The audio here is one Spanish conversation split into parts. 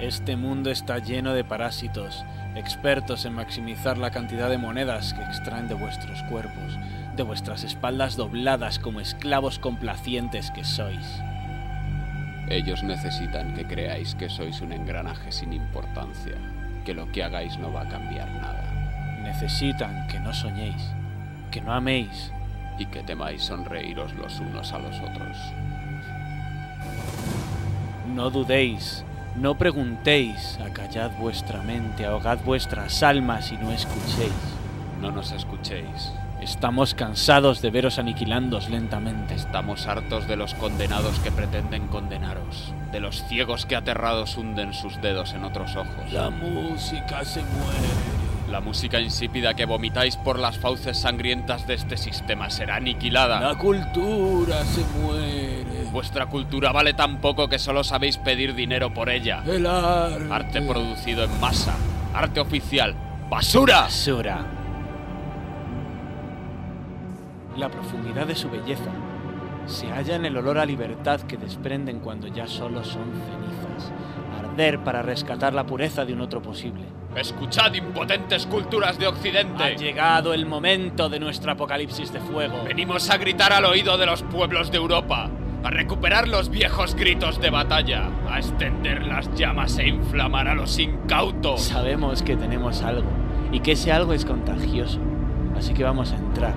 Este mundo está lleno de parásitos, expertos en maximizar la cantidad de monedas que extraen de vuestros cuerpos, de vuestras espaldas dobladas como esclavos complacientes que sois. Ellos necesitan que creáis que sois un engranaje sin importancia, que lo que hagáis no va a cambiar nada. Necesitan que no soñéis, que no améis, y que temáis sonreíros los unos a los otros. No dudéis, no preguntéis, acallad vuestra mente, ahogad vuestras almas y no escuchéis. No nos escuchéis. Estamos cansados de veros aniquilándos lentamente. Estamos hartos de los condenados que pretenden condenaros, de los ciegos que aterrados hunden sus dedos en otros ojos. La música se muere. La música insípida que vomitáis por las fauces sangrientas de este sistema será aniquilada. La cultura se muere. Vuestra cultura vale tan poco que solo sabéis pedir dinero por ella. El arte. Arte producido en masa. Arte oficial. ¡Basura! Basura. La profundidad de su belleza se halla en el olor a libertad que desprenden cuando ya solo son cenizas. Arder para rescatar la pureza de un otro posible. Escuchad, impotentes culturas de Occidente. Ha llegado el momento de nuestro apocalipsis de fuego. Venimos a gritar al oído de los pueblos de Europa, a recuperar los viejos gritos de batalla, a extender las llamas e inflamar a los incautos. Sabemos que tenemos algo y que ese algo es contagioso, así que vamos a entrar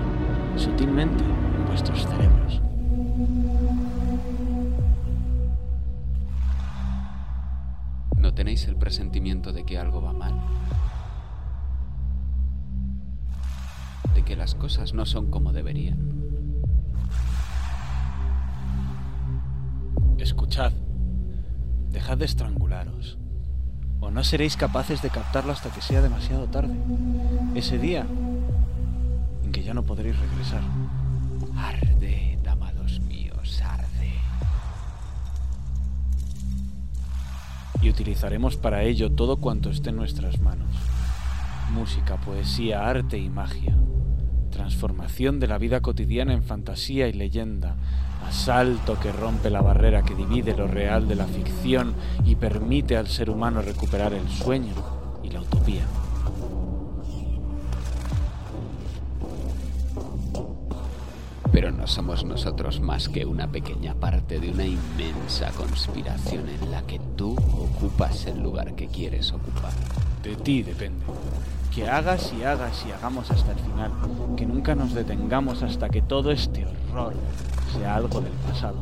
sutilmente en vuestros cerebros. ¿No tenéis el presentimiento de que algo va mal? De que las cosas no son como deberían. Escuchad, dejad de estrangularos, o no seréis capaces de captarlo hasta que sea demasiado tarde. Ese día en que ya no podréis regresar. Arde, amados míos, arde. y utilizaremos para ello todo cuanto esté en nuestras manos. Música, poesía, arte y magia. Transformación de la vida cotidiana en fantasía y leyenda. Asalto que rompe la barrera que divide lo real de la ficción y permite al ser humano recuperar el sueño y la utopía. Pero no somos nosotros más que una pequeña parte de una inmensa conspiración en la que tú ocupas el lugar que quieres ocupar. De ti depende. Que hagas y hagas y hagamos hasta el final. Que nunca nos detengamos hasta que todo este horror sea algo del pasado.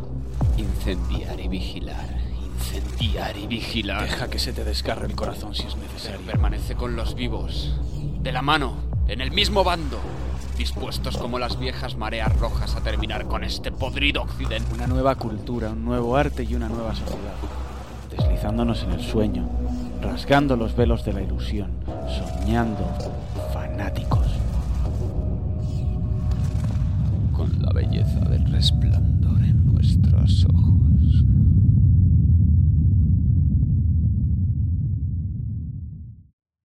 Incendiar y vigilar. Incendiar y vigilar. Deja que se te descarre el corazón si es Pero necesario. permanece con los vivos. De la mano. En el mismo bando. Dispuestos como las viejas mareas rojas a terminar con este podrido occidente. Una nueva cultura, un nuevo arte y una nueva sociedad. Deslizándonos en el sueño, rasgando los velos de la ilusión, soñando fanáticos. Con la belleza del resplandor en nuestro